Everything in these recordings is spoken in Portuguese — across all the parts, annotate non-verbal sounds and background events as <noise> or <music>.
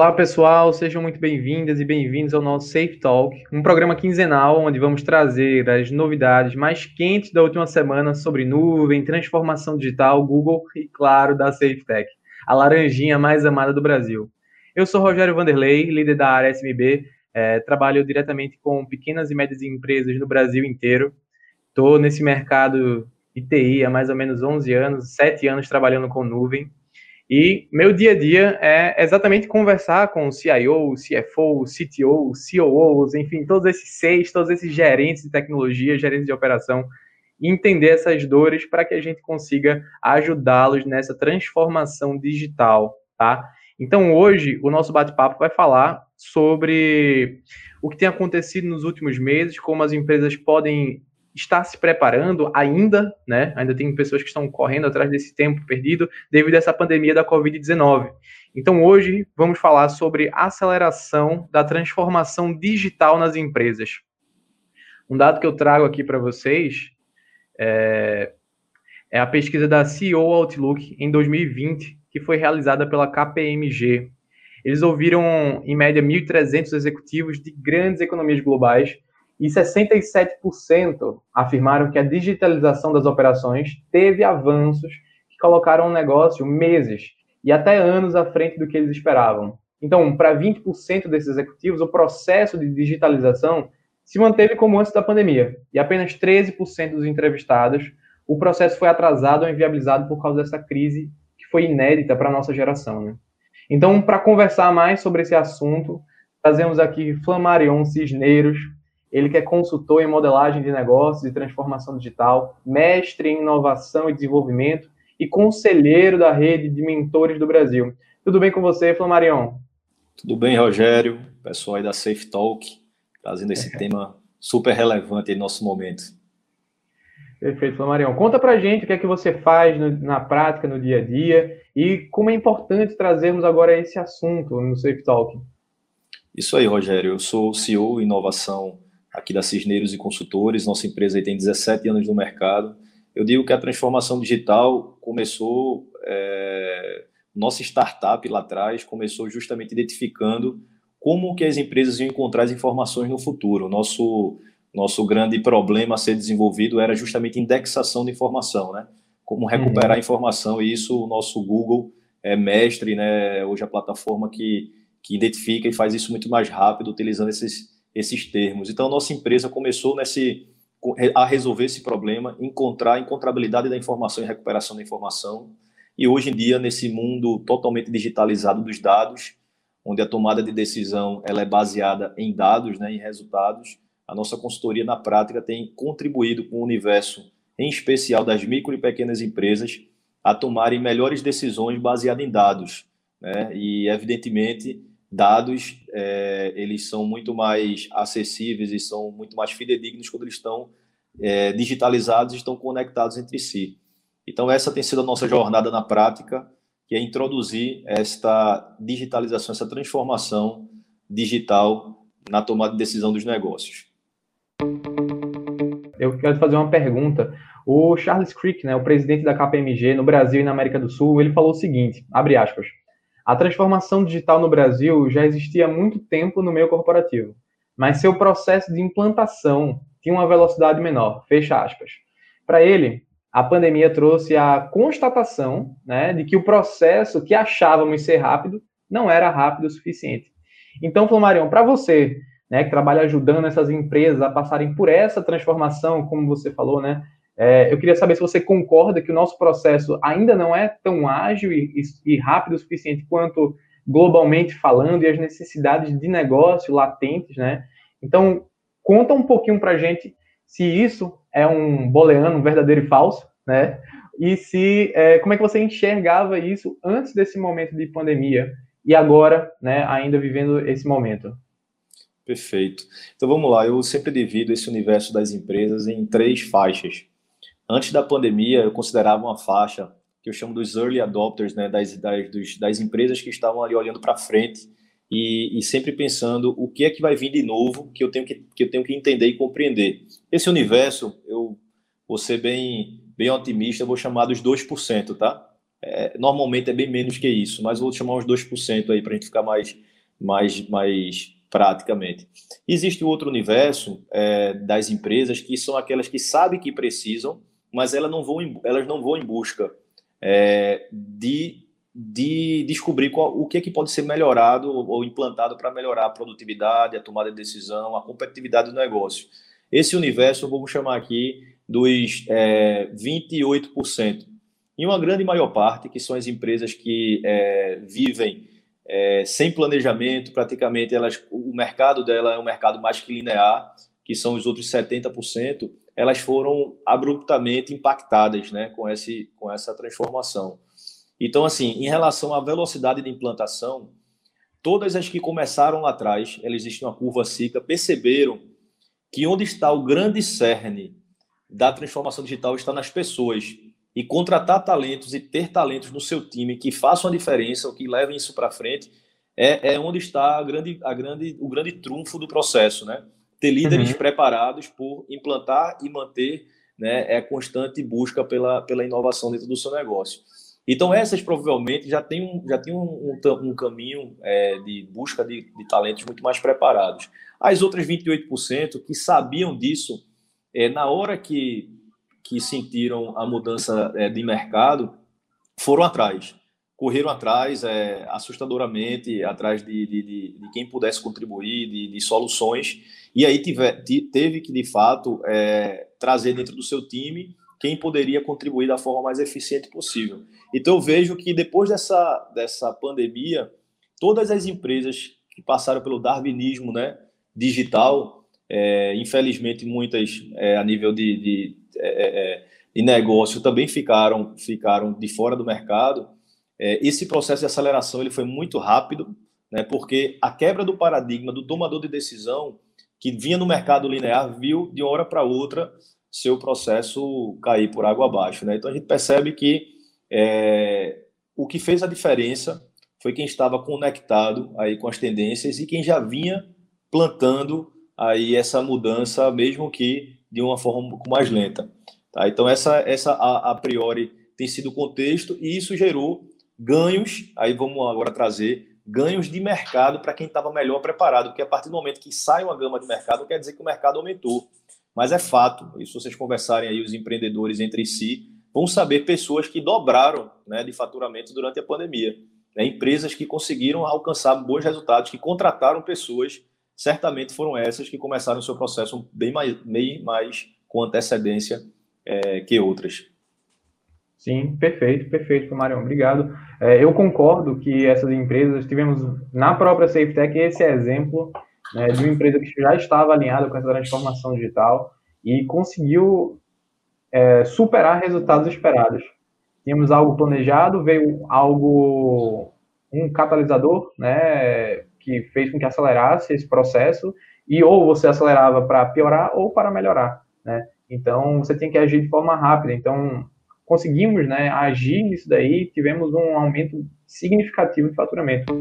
Olá, pessoal, sejam muito bem-vindas e bem-vindos ao nosso Safe Talk, um programa quinzenal onde vamos trazer as novidades mais quentes da última semana sobre nuvem, transformação digital, Google e, claro, da SafeTech, a laranjinha mais amada do Brasil. Eu sou Rogério Vanderlei, líder da área SMB, é, trabalho diretamente com pequenas e médias empresas no Brasil inteiro. Estou nesse mercado ITI há mais ou menos 11 anos, 7 anos trabalhando com nuvem. E meu dia a dia é exatamente conversar com o CIO, o CFO, o CTO, COOs, enfim, todos esses seis, todos esses gerentes de tecnologia, gerentes de operação, entender essas dores para que a gente consiga ajudá-los nessa transformação digital, tá? Então, hoje, o nosso bate-papo vai falar sobre o que tem acontecido nos últimos meses, como as empresas podem está se preparando ainda, né? Ainda tem pessoas que estão correndo atrás desse tempo perdido devido a essa pandemia da Covid-19. Então, hoje vamos falar sobre aceleração da transformação digital nas empresas. Um dado que eu trago aqui para vocês é, é, a pesquisa da CEO Outlook em 2020, que foi realizada pela KPMG. Eles ouviram, em média, 1.300 executivos de grandes economias globais e 67% afirmaram que a digitalização das operações teve avanços que colocaram o negócio meses e até anos à frente do que eles esperavam. Então, para 20% desses executivos, o processo de digitalização se manteve como antes da pandemia, e apenas 13% dos entrevistados o processo foi atrasado ou inviabilizado por causa dessa crise que foi inédita para a nossa geração. Né? Então, para conversar mais sobre esse assunto, trazemos aqui Flamarion Cisneiros, ele que é consultor em modelagem de negócios e transformação digital, mestre em inovação e desenvolvimento e conselheiro da rede de mentores do Brasil. Tudo bem com você, Flamarion? Tudo bem, Rogério, pessoal aí da Safe Talk, trazendo esse <laughs> tema super relevante em nosso momento. Perfeito, Flamarion. Conta pra gente o que é que você faz no, na prática, no dia a dia, e como é importante trazermos agora esse assunto no Safe Talk. Isso aí, Rogério. Eu sou CEO Inovação aqui da Cisneiros e Consultores. Nossa empresa tem 17 anos no mercado. Eu digo que a transformação digital começou, é, nossa startup lá atrás começou justamente identificando como que as empresas iam encontrar as informações no futuro. Nosso nosso grande problema a ser desenvolvido era justamente indexação de informação, né? Como recuperar uhum. informação e isso o nosso Google é mestre, né? Hoje a plataforma que que identifica e faz isso muito mais rápido utilizando esses esses termos. Então, nossa empresa começou nesse, a resolver esse problema, encontrar a encontrabilidade da informação e recuperação da informação. E hoje em dia, nesse mundo totalmente digitalizado dos dados, onde a tomada de decisão ela é baseada em dados, né, em resultados, a nossa consultoria na prática tem contribuído com o universo, em especial das micro e pequenas empresas, a tomarem melhores decisões baseadas em dados. Né? E, evidentemente, dados é, eles são muito mais acessíveis e são muito mais fidedignos quando eles estão é, digitalizados e estão conectados entre si. Então essa tem sido a nossa jornada na prática, que é introduzir esta digitalização, essa transformação digital na tomada de decisão dos negócios. Eu quero fazer uma pergunta. O Charles Crick, né, o presidente da KPMG no Brasil e na América do Sul, ele falou o seguinte, abre aspas, a transformação digital no Brasil já existia há muito tempo no meio corporativo, mas seu processo de implantação tinha uma velocidade menor. Fecha aspas. Para ele, a pandemia trouxe a constatação né, de que o processo que achávamos ser rápido não era rápido o suficiente. Então, Flamarion, para você, né, que trabalha ajudando essas empresas a passarem por essa transformação, como você falou, né, é, eu queria saber se você concorda que o nosso processo ainda não é tão ágil e, e, rápido o suficiente quanto globalmente falando e as necessidades de negócio latentes, né? Então, conta um pouquinho para a gente se isso é um booleano, um verdadeiro e falso, né? E se é, como é que você enxergava isso antes desse momento de pandemia e agora, né, ainda vivendo esse momento? Perfeito. Então vamos lá. Eu sempre divido esse universo das empresas em três faixas. Antes da pandemia, eu considerava uma faixa que eu chamo dos early adopters, né, das, das, das empresas que estavam ali olhando para frente e, e, sempre pensando o que é que vai vir de novo que eu tenho que, que, eu tenho que entender e compreender. Esse universo, eu vou ser bem, bem otimista, vou chamar dos 2%, tá? É, normalmente é bem menos que isso, mas vou chamar uns 2% aí para a gente ficar mais, mais, mais praticamente. Existe outro universo é, das empresas que são aquelas que sabem que precisam, mas elas não vão em, elas não vão em busca é, de, de descobrir qual, o que, é que pode ser melhorado ou implantado para melhorar a produtividade, a tomada de decisão, a competitividade do negócio. Esse universo, vamos chamar aqui dos é, 28%. E uma grande maior parte, que são as empresas que é, vivem é, sem planejamento, praticamente elas, o mercado dela é um mercado mais que linear, que são os outros 70%, elas foram abruptamente impactadas né, com, esse, com essa transformação. Então, assim, em relação à velocidade de implantação, todas as que começaram lá atrás, elas existem uma curva cicla, perceberam que onde está o grande cerne da transformação digital está nas pessoas. E contratar talentos e ter talentos no seu time que façam a diferença, ou que levem isso para frente, é, é, onde está a grande, a grande, o grande trunfo do processo, né? Ter líderes uhum. preparados por implantar e manter né, é constante busca pela, pela inovação dentro do seu negócio. Então, essas provavelmente já têm um, já tem um, um, um caminho é, de busca de, de, talentos muito mais preparados. As outras 28% que sabiam disso, é, na hora que, que sentiram a mudança é, de mercado, foram atrás. Correram atrás, é, assustadoramente, atrás de, de, de, de, quem pudesse contribuir, de, soluções. E aí tive, teve que, de fato, é, trazer dentro do seu time quem poderia contribuir da forma mais eficiente possível. Então, eu vejo que depois dessa, dessa pandemia, todas as empresas que passaram pelo darwinismo né, digital, é, infelizmente muitas é, a nível de, é, é de, negócio também ficaram, ficaram de fora do mercado. É, esse processo de aceleração ele foi muito rápido, né, porque a quebra do paradigma do tomador de decisão que vinha no mercado linear viu de uma hora para outra seu processo cair por água abaixo. Né? Então a gente percebe que é, o que fez a diferença foi quem estava conectado aí com as tendências e quem já vinha plantando aí essa mudança, mesmo que de uma forma um pouco mais lenta. Tá? Então essa, essa a, a priori tem sido o contexto e isso gerou ganhos. Aí vamos agora trazer ganhos de mercado para quem estava melhor preparado, porque a partir do momento que sai uma gama de mercado, não quer dizer que o mercado aumentou. Mas é fato, e se vocês conversarem aí os empreendedores entre si, vão saber pessoas que dobraram né, de faturamento durante a pandemia. Né, empresas que conseguiram alcançar bons resultados, que contrataram pessoas, certamente foram essas que começaram o seu processo bem mais, bem mais com antecedência é, que outras. Sim, perfeito, perfeito, Marião, obrigado. É, eu concordo que essas empresas, tivemos na própria SafeTech esse exemplo né, de uma empresa que já estava alinhada com essa transformação digital e conseguiu é, superar resultados esperados. Tínhamos algo planejado, veio algo, um catalisador, né, que fez com que acelerasse esse processo, e ou você acelerava para piorar ou para melhorar, né? Então, você tem que agir de forma rápida. Então, conseguimos né, agir nisso daí, tivemos um aumento significativo de faturamento.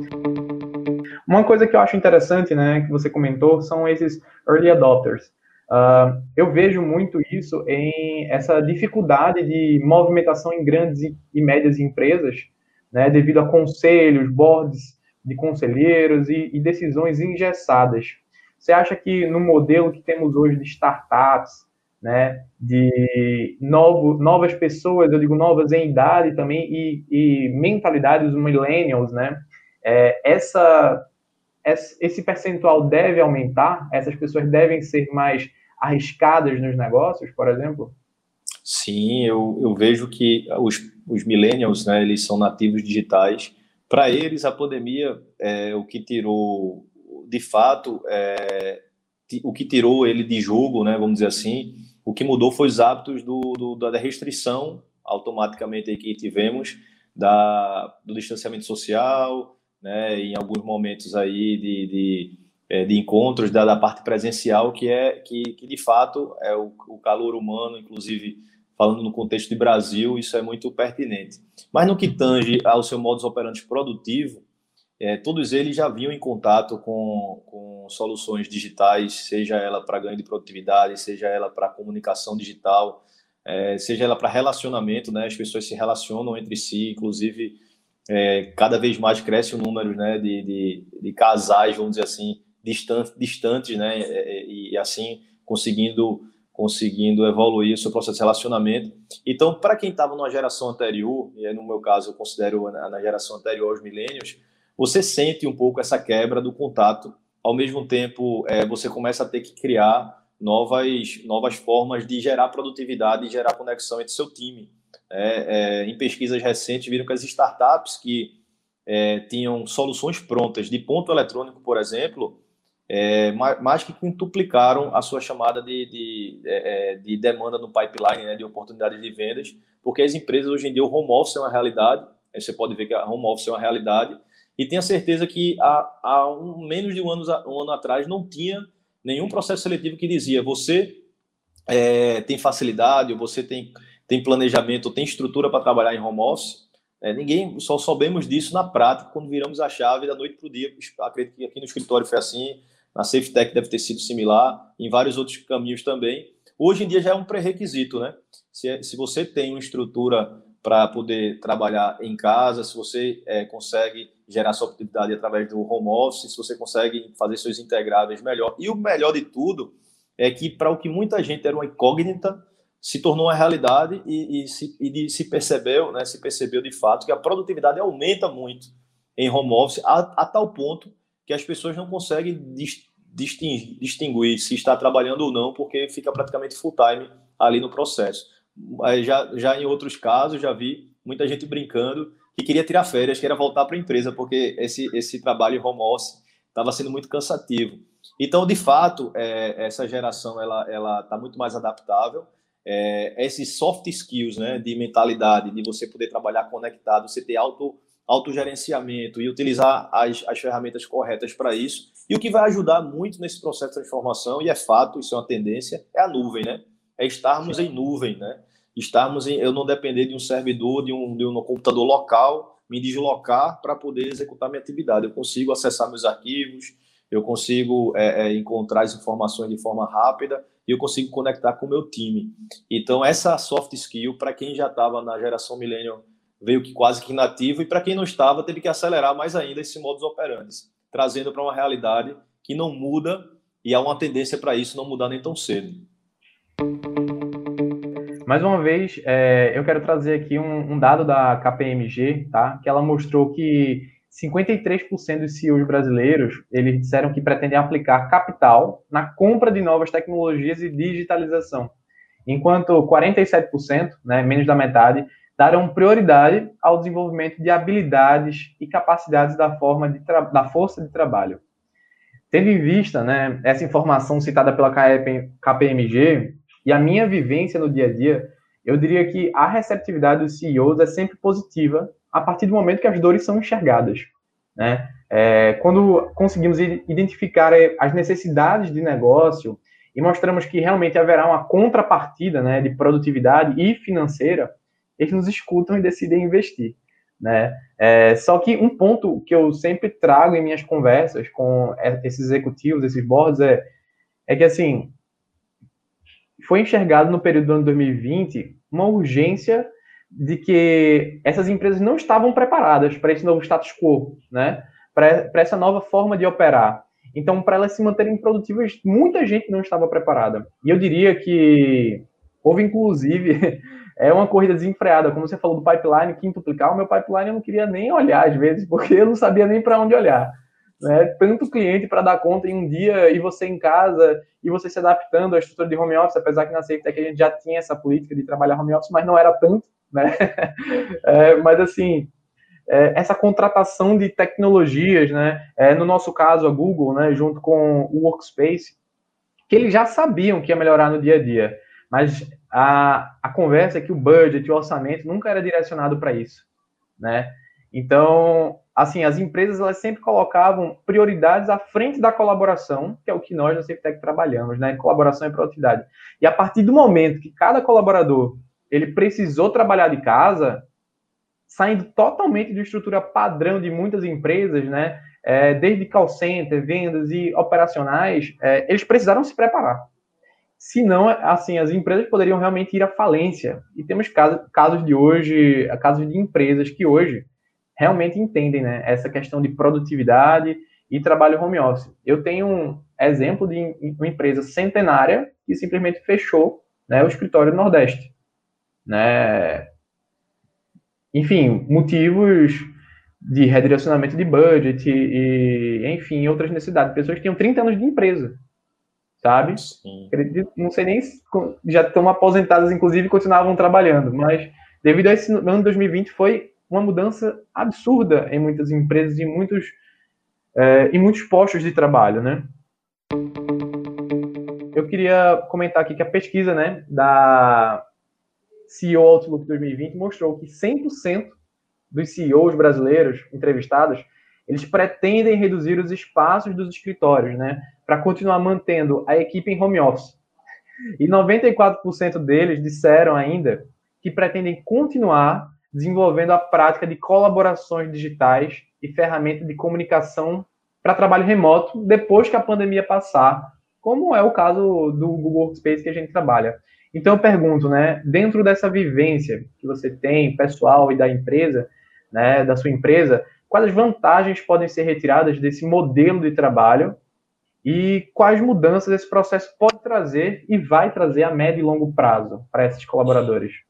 Uma coisa que eu acho interessante, né, que você comentou, são esses early adopters. Uh, eu vejo muito isso em essa dificuldade de movimentação em grandes e médias empresas, né, devido a conselhos, boards de conselheiros e, e decisões engessadas. Você acha que no modelo que temos hoje de startups, né, de novo, novas pessoas, eu digo novas em idade também, e, e mentalidades millennials, né, é, essa esse percentual deve aumentar? Essas pessoas devem ser mais arriscadas nos negócios, por exemplo? Sim, eu, eu vejo que os, os millennials, né, eles são nativos digitais. Para eles, a pandemia, é, o que tirou, de fato, é, o que tirou ele de jogo, né, vamos dizer assim, o que mudou foi os hábitos do, do da restrição automaticamente que tivemos da, do distanciamento social, né, em alguns momentos aí de, de, é, de encontros da, da, parte presencial, que é que, que de fato é o, o, calor humano, inclusive falando no contexto de Brasil, isso é muito pertinente. Mas no que tange ao seu modus operandi produtivo, é, todos eles já vinham em contato com, com soluções digitais, seja ela para ganho de produtividade, seja ela para comunicação digital, é, seja ela para relacionamento, né? As pessoas se relacionam entre si, inclusive é, cada vez mais cresce o número né, de, de, de casais, vamos dizer assim, distantes, distantes né, e, e assim conseguindo conseguindo evoluir o seu processo de relacionamento. Então, para quem estava numa geração anterior, e no meu caso eu considero na geração anterior aos milênios, você sente um pouco essa quebra do contato. Ao mesmo tempo, é, você começa a ter que criar novas, novas formas de gerar produtividade e gerar conexão entre seu time. É, é, em pesquisas recentes, viram que as startups que é, tinham soluções prontas de ponto eletrônico, por exemplo, é, mais que quintuplicaram a sua chamada de, de, é, de demanda no pipeline, né, de oportunidades de vendas, porque as empresas hoje em dia o home office é uma realidade, você pode ver que a home office é uma realidade, e tenha certeza que há, há um, menos de um ano, um ano atrás não tinha nenhum processo seletivo que dizia você é, tem facilidade, ou você tem, tem planejamento, ou tem estrutura para trabalhar em home office, é, ninguém só soubemos disso na prática quando viramos a chave da noite para o dia. Acredito que aqui no escritório foi assim, na SafeTech deve ter sido similar, em vários outros caminhos também. Hoje em dia já é um pré-requisito, né? Se, é, se você tem uma estrutura para poder trabalhar em casa, se você é, consegue gerar sua atividade através do home office, se você consegue fazer seus integráveis melhor. E o melhor de tudo é que, para o que muita gente era uma incógnita, se tornou uma realidade e, e, se, e se, percebeu, né, se percebeu de fato que a produtividade aumenta muito em home office, a, a tal ponto que as pessoas não conseguem distinguir se está trabalhando ou não, porque fica praticamente full time ali no processo. Já, já em outros casos, já vi muita gente brincando que queria tirar férias, queria voltar para a empresa, porque esse, esse trabalho home office estava sendo muito cansativo. Então, de fato, é, essa geração ela ela está muito mais adaptável. É, esses soft skills, né, de mentalidade, de você poder trabalhar conectado, você ter auto autogerenciamento e utilizar as, as ferramentas corretas para isso. E o que vai ajudar muito nesse processo de transformação, e é fato, isso é uma tendência, é a nuvem, né? É estarmos em nuvem, né? Estarmos em, eu não depender de um servidor, de um, de um computador local, me deslocar para poder executar minha atividade. Eu consigo acessar meus arquivos, eu consigo é, é, encontrar as informações de forma rápida e eu consigo conectar com o meu time. Então, essa soft skill, para quem já estava na geração millennial veio que quase que inativo, e para quem não estava, teve que acelerar mais ainda esse modus operandi, trazendo para uma realidade que não muda e há uma tendência para isso não mudar nem tão cedo. Mais uma vez, é, eu quero trazer aqui um, um, dado da KPMG, tá? que ela mostrou que 53% dos CEOs brasileiros eles disseram que pretendem aplicar capital na compra de novas tecnologias e digitalização, enquanto 47%, né, menos da metade, darão prioridade ao desenvolvimento de habilidades e capacidades da, forma de da força de trabalho. Tendo em vista né, essa informação citada pela KPMG e a minha vivência no dia a dia, eu diria que a receptividade dos CEOs é sempre positiva a partir do momento que as dores são enxergadas. Né? É, quando conseguimos identificar é, as necessidades de negócio e mostramos que realmente haverá uma contrapartida né, de produtividade e financeira, eles nos escutam e decidem investir. Né? É, só que um ponto que eu sempre trago em minhas conversas com esses executivos, esses boards, é, é que, assim, foi enxergado no período do ano 2020 uma urgência de que essas empresas não estavam preparadas para esse novo status quo, né? para essa nova forma de operar. Então, para elas se manterem produtivas, muita gente não estava preparada. E eu diria que houve, inclusive, <laughs> é uma corrida desenfreada. Como você falou do pipeline, quintuplicar, o meu pipeline eu não queria nem olhar às vezes, porque eu não sabia nem para onde olhar. Né? Tanto cliente para dar conta em um dia e você em casa e você se adaptando à estrutura de home office, apesar que na SafeTech a gente já tinha essa política de trabalhar home office, mas não era tanto, né? <laughs> É, mas assim, é, essa contratação de tecnologias, né? É, no nosso caso, a Google, né, junto com o Workspace, que eles já sabiam que ia melhorar no dia a dia, mas a, a conversa é que o budget, o orçamento nunca era direcionado para isso, né? Então, assim, as empresas elas sempre colocavam prioridades à frente da colaboração, que é o que nós na CFTech trabalhamos, né? Colaboração e produtividade. E a partir do momento que cada colaborador ele precisou trabalhar de casa, saindo totalmente de estrutura padrão de muitas empresas, né? É, desde call center, vendas e operacionais, é, eles precisaram se preparar. Senão, assim, as empresas poderiam realmente ir à falência. E temos casos, casos de hoje, casos de empresas que hoje realmente entendem né, essa questão de produtividade e trabalho home office. Eu tenho um exemplo de uma empresa centenária que simplesmente fechou né, o escritório do Nordeste. Né? Enfim, motivos de redirecionamento de budget e, enfim, outras necessidades. Pessoas que tinham 30 anos de empresa, sabe? Sim. Não sei nem se já estão aposentadas, inclusive, e continuavam trabalhando, mas devido a esse ano de 2020 foi uma mudança absurda em muitas empresas e muitos, é, em muitos postos de trabalho, né? Eu queria comentar aqui que a pesquisa né, da CEO Outlook 2020 mostrou que 100% dos CEOs brasileiros entrevistados, eles pretendem reduzir os espaços dos escritórios, né, para continuar mantendo a equipe em home office. E 94% deles disseram ainda que pretendem continuar desenvolvendo a prática de colaborações digitais e ferramentas de comunicação para trabalho remoto depois que a pandemia passar, como é o caso do Google Workspace que a gente trabalha. Então eu pergunto, né, dentro dessa vivência que você tem, pessoal e da empresa, né, da sua empresa, quais vantagens podem ser retiradas desse modelo de trabalho e quais mudanças esse processo pode trazer e vai trazer a médio e longo prazo para esses colaboradores?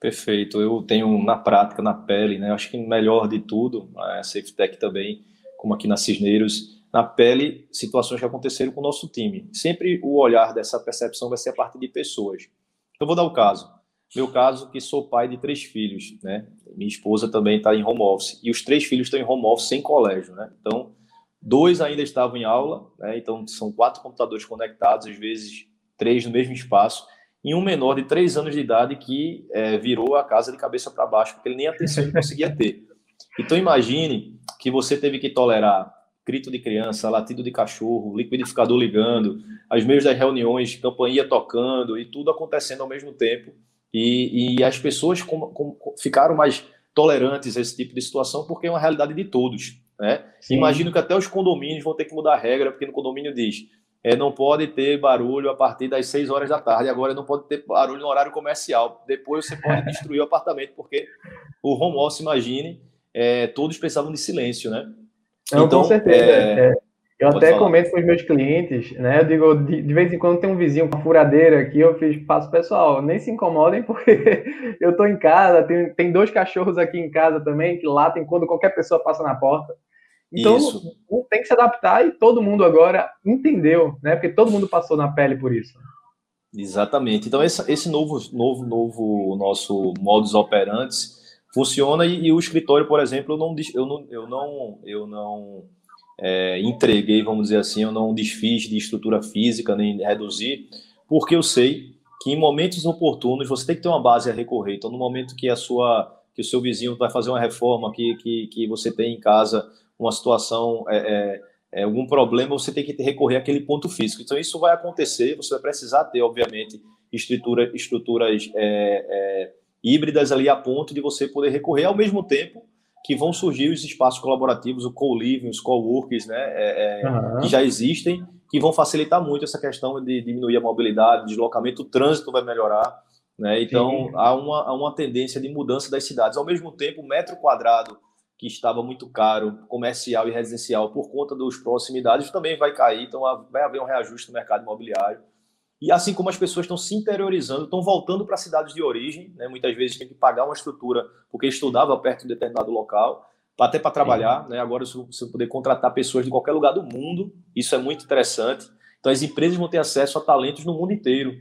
Perfeito. Eu tenho na prática, na pele, né? Acho que melhor de tudo, a SafeTech também, como aqui na Cisneiros, na pele, situações que aconteceram com o nosso time. Sempre o olhar dessa percepção vai ser a partir de pessoas. Eu vou dar o caso. Meu caso, que sou pai de três filhos, né? Minha esposa também está em home office. E os três filhos estão em home office sem colégio, né? Então, dois ainda estavam em aula, né? Então, são quatro computadores conectados, às vezes três no mesmo espaço e um menor de três anos de idade que é, virou a casa de cabeça para baixo, porque ele nem atenção ele conseguia ter. Então imagine que você teve que tolerar grito de criança, latido de cachorro, liquidificador ligando, as meios das reuniões, campainha tocando e tudo acontecendo ao mesmo tempo. E, e as pessoas com, com, ficaram mais tolerantes a esse tipo de situação porque é uma realidade de todos. Né? Imagino que até os condomínios vão ter que mudar a regra, porque no condomínio diz é, não pode ter barulho a partir das 6 horas da tarde, agora não pode ter barulho no horário comercial. Depois você pode destruir o apartamento, porque o home office, imagine, é, todos precisavam de silêncio, né? Não, então, com certeza. É, é eu até falar. comento com os meus clientes, né? Eu digo, de, de, vez em quando tem um vizinho com uma furadeira aqui, eu fiz, passo pessoal, nem se incomodem, <laughs> porque eu estou em casa, tem, tem dois cachorros aqui em casa também, que latem quando qualquer pessoa passa na porta. Então, isso. tem que se adaptar e todo mundo agora entendeu, né? Porque todo mundo passou na pele por isso. Exatamente. Então, esse, esse novo, novo, novo nosso modus operandi funciona e, e, o escritório, por exemplo, eu não, eu não, eu não, eu não é, entreguei, vamos dizer assim, eu não desfiz de estrutura física nem reduzir, porque eu sei que em momentos oportunos você tem que ter uma base a recorrer. Então, no momento que a sua que o seu vizinho vai fazer uma reforma que, que, que você tem em casa uma situação, é, é, é, algum problema, você tem que recorrer àquele ponto físico. Então, isso vai acontecer, você vai precisar ter, obviamente, estrutura, estruturas é, é, híbridas ali a ponto de você poder recorrer ao mesmo tempo que vão surgir os espaços colaborativos, o co-living, os co-workers, né, uhum. que já existem, que vão facilitar muito essa questão de diminuir a mobilidade, deslocamento, o trânsito vai melhorar, né? Então, há uma, há uma tendência de mudança das cidades. Ao mesmo tempo, o metro quadrado que estava muito caro, comercial e residencial, por conta das proximidades, também vai cair, então vai haver um reajuste no mercado imobiliário. E assim como as pessoas estão se interiorizando, estão voltando para cidades de origem, né? muitas vezes tem que pagar uma estrutura porque estudava perto de determinado local, até para trabalhar. Né? Agora você poder contratar pessoas de qualquer lugar do mundo, isso é muito interessante. Então as empresas vão ter acesso a talentos no mundo inteiro.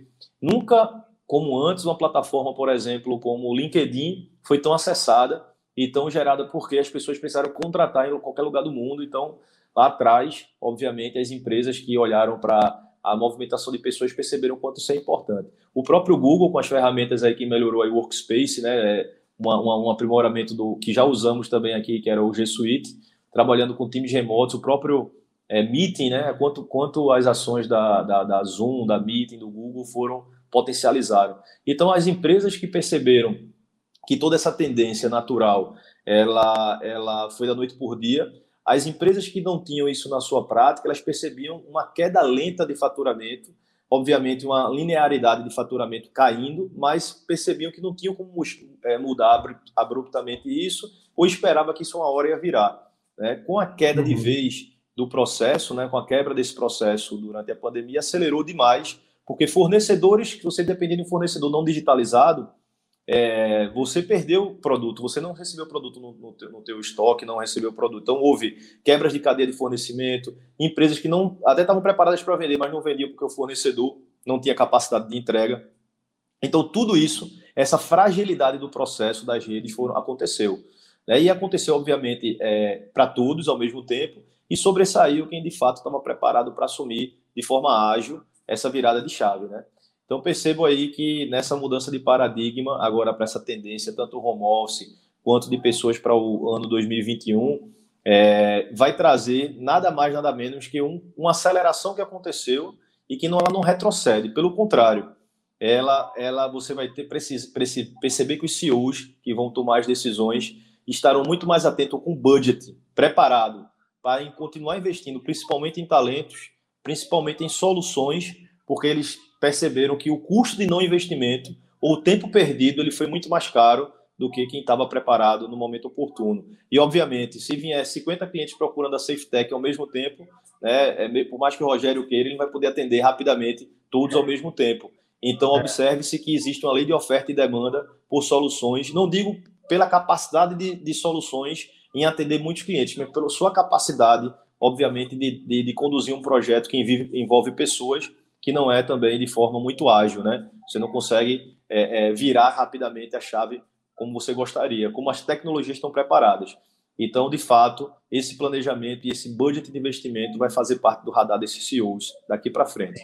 Nunca, como antes, uma plataforma, por exemplo, como o LinkedIn, foi tão acessada e tão gerada porque as pessoas precisaram contratar em qualquer lugar do mundo. Então, lá atrás, obviamente, as empresas que olharam para a movimentação de pessoas perceberam quanto isso é importante. O próprio Google, com as ferramentas aí que melhorou o Workspace, né, é uma, uma, um aprimoramento do que já usamos também aqui, que era o G Suite, trabalhando com times remotos, o próprio é, Meeting, né, quanto, quanto as ações da, da, da Zoom, da Meeting, do Google foram potencializaram. Então, as empresas que perceberam que toda essa tendência natural ela, ela foi da noite por dia. As empresas que não tinham isso na sua prática, elas percebiam uma queda lenta de faturamento, obviamente uma linearidade de faturamento caindo, mas percebiam que não tinham como é, mudar abruptamente isso ou esperava que isso uma hora ia virar. Né? Com a queda uhum. de vez do processo, né, com a quebra desse processo durante a pandemia, acelerou demais, porque fornecedores, que você dependia de um fornecedor não digitalizado, é, você perdeu o produto, você não recebeu o produto no, no, teu, no teu estoque, não recebeu o produto. Então, houve quebras de cadeia de fornecimento, empresas que não até estavam preparadas para vender, mas não vendiam porque o fornecedor não tinha capacidade de entrega. Então, tudo isso, essa fragilidade do processo das redes foram, aconteceu. Né? E aconteceu, obviamente, é, para todos ao mesmo tempo, e sobressaiu quem de fato estava preparado para assumir de forma ágil essa virada de chave. Né? Então, percebo aí que nessa mudança de paradigma, agora para essa tendência, tanto home office quanto de pessoas para o ano 2021, é, vai trazer nada mais, nada menos que um, uma aceleração que aconteceu e que não, ela não retrocede. Pelo contrário, ela, ela você vai ter perceber que os CEOs que vão tomar as decisões estarão muito mais atentos com o budget preparado para continuar investindo, principalmente em talentos, principalmente em soluções, porque eles perceberam que o custo de não investimento ou o tempo perdido ele foi muito mais caro do que quem estava preparado no momento oportuno. E, obviamente, se vier 50 clientes procurando a SafeTech ao mesmo tempo, né, é, por mais que o Rogério queira, ele vai poder atender rapidamente todos ao mesmo tempo. Então, é. observe-se que existe uma lei de oferta e demanda por soluções, não digo pela capacidade de, de soluções em atender muitos clientes, mas pela sua capacidade, obviamente, de, de, de conduzir um projeto que envolve, envolve pessoas que não é também de forma muito ágil, né? Você não consegue é, é, virar rapidamente a chave como você gostaria, como as tecnologias estão preparadas. Então, de fato, esse planejamento e esse budget de investimento vai fazer parte do radar desses CEOs daqui para frente.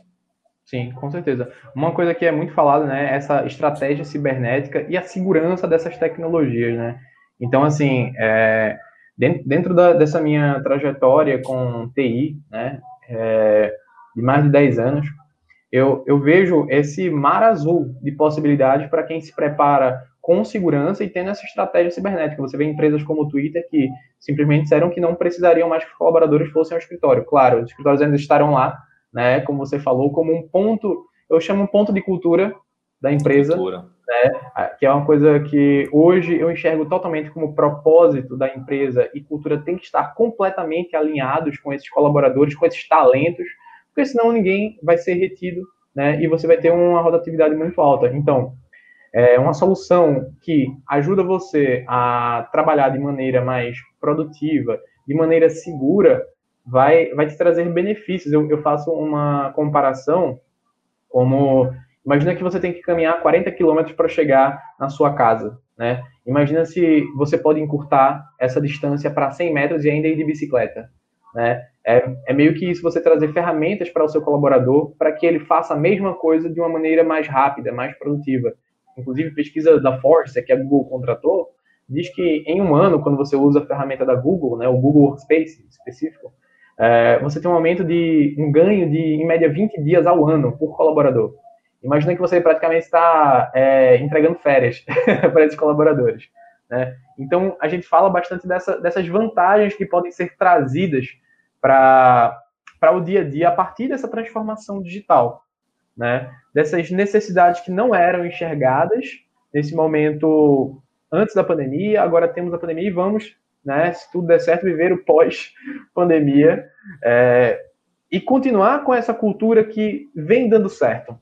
Sim, com certeza. Uma coisa que é muito falada, né, é essa estratégia cibernética e a segurança dessas tecnologias, né? Então, assim, é, dentro, dentro da, dessa minha trajetória com TI, né, é, de mais de 10 anos, eu, eu vejo esse mar azul de possibilidades para quem se prepara com segurança e tendo essa estratégia cibernética. Você vê empresas como o Twitter que simplesmente disseram que não precisariam mais que os colaboradores fossem ao escritório. Claro, os escritórios ainda estarão lá, né, como você falou, como um ponto, eu chamo um ponto de cultura da empresa, cultura. né, que é uma coisa que hoje eu enxergo totalmente como propósito da empresa e cultura tem que estar completamente alinhados com esses colaboradores, com esses talentos, porque senão ninguém vai ser retido, né? E você vai ter uma rotatividade muito alta. Então, é uma solução que ajuda você a trabalhar de maneira mais produtiva, de maneira segura, vai, vai te trazer benefícios. Eu, eu faço uma comparação como imagina que você tem que caminhar 40 quilômetros para chegar na sua casa, né? Imagina se você pode encurtar essa distância para 100 metros e ainda ir de bicicleta, né? É, é meio que isso você trazer ferramentas para o seu colaborador para que ele faça a mesma coisa de uma maneira mais rápida, mais produtiva. Inclusive, pesquisa da Force, que a Google contratou, diz que em um ano, quando você usa a ferramenta da Google, né, o Google Workspace específico, é, você tem um aumento de um ganho de, em média, 20 dias ao ano por colaborador. Imagina que você praticamente está é, entregando férias <laughs> para esses colaboradores. Né? Então, a gente fala bastante dessa, dessas vantagens que podem ser trazidas para o dia a dia a partir dessa transformação digital, né? Dessas necessidades que não eram enxergadas nesse momento antes da pandemia, agora temos a pandemia e vamos, né, se tudo der certo, viver o pós-pandemia é, e continuar com essa cultura que vem dando certo.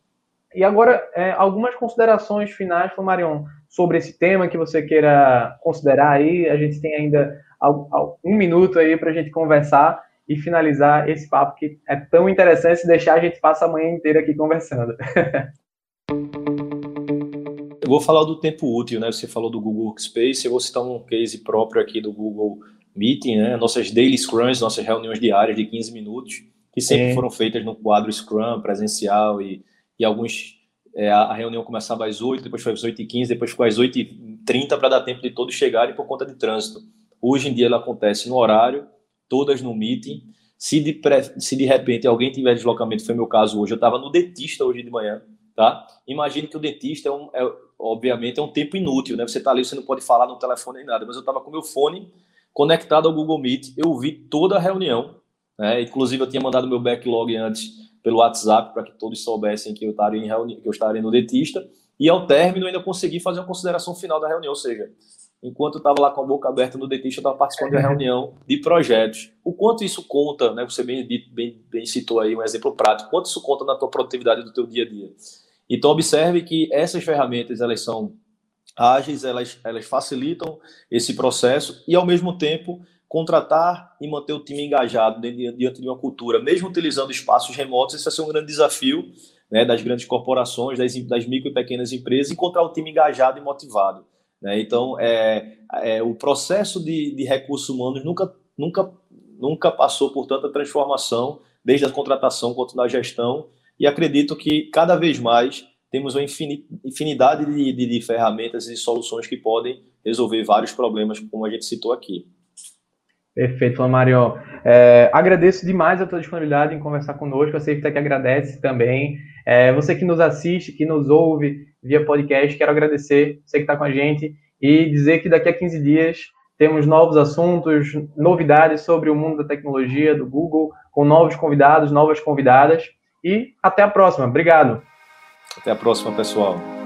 E agora, é, algumas considerações finais, Marion, sobre esse tema que você queira considerar aí. A gente tem ainda um minuto aí para a gente conversar e finalizar esse papo que é tão interessante, se deixar a gente passa a manhã inteira aqui conversando. <laughs> eu vou falar do tempo útil, né? Você falou do Google Workspace, eu vou citar um case próprio aqui do Google Meeting, né? Nossas daily scrums, nossas reuniões diárias de 15 minutos, que sempre foram feitas no quadro Scrum presencial e, e alguns é, a reunião começava às 8, depois foi às 8h15, depois ficou às 8h30 para dar tempo de todos chegarem por conta de trânsito. Hoje em dia ela acontece no horário, todas no meeting. Se de, se de repente alguém tiver deslocamento, foi meu caso hoje, eu estava no dentista hoje de manhã, tá? Imagine que o dentista é, um, é obviamente é um tempo inútil, né? Você está ali, você não pode falar no telefone nem nada, mas eu estava com meu fone conectado ao Google Meet, eu vi toda a reunião, né? Inclusive eu tinha mandado meu backlog antes pelo WhatsApp para que todos soubessem que eu estaria em que eu estaria no dentista, e ao término ainda consegui fazer uma consideração final da reunião, ou seja, enquanto eu estava lá com a boca aberta no dentista, eu estava participando de uma reunião de projetos. O quanto isso conta, né? Você bem, bem, bem citou aí um exemplo prático, quanto isso conta na tua produtividade do teu dia a dia. Então, observe que essas ferramentas, elas são ágeis, elas, elas facilitam esse processo e, ao mesmo tempo, contratar e manter o time engajado diante de uma cultura, mesmo utilizando espaços remotos, esse vai ser um grande desafio né, das grandes corporações, das, das micro e pequenas empresas, encontrar o time engajado e motivado. Né? Então, é, é, o processo de, de recursos humanos nunca, nunca, nunca passou por tanta transformação, desde a contratação quanto na gestão, e acredito que cada vez mais temos uma infinidade de, de, de ferramentas e soluções que podem resolver vários problemas, como a gente citou aqui. Perfeito, Mário. É, agradeço demais a tua disponibilidade em conversar conosco. A SafeTech agradece também. É, você que nos assiste, que nos ouve via podcast, quero agradecer você que está com a gente e dizer que daqui a 15 dias temos novos assuntos, novidades sobre o mundo da tecnologia, do Google, com novos convidados, novas convidadas. E até a próxima. Obrigado. Até a próxima, pessoal.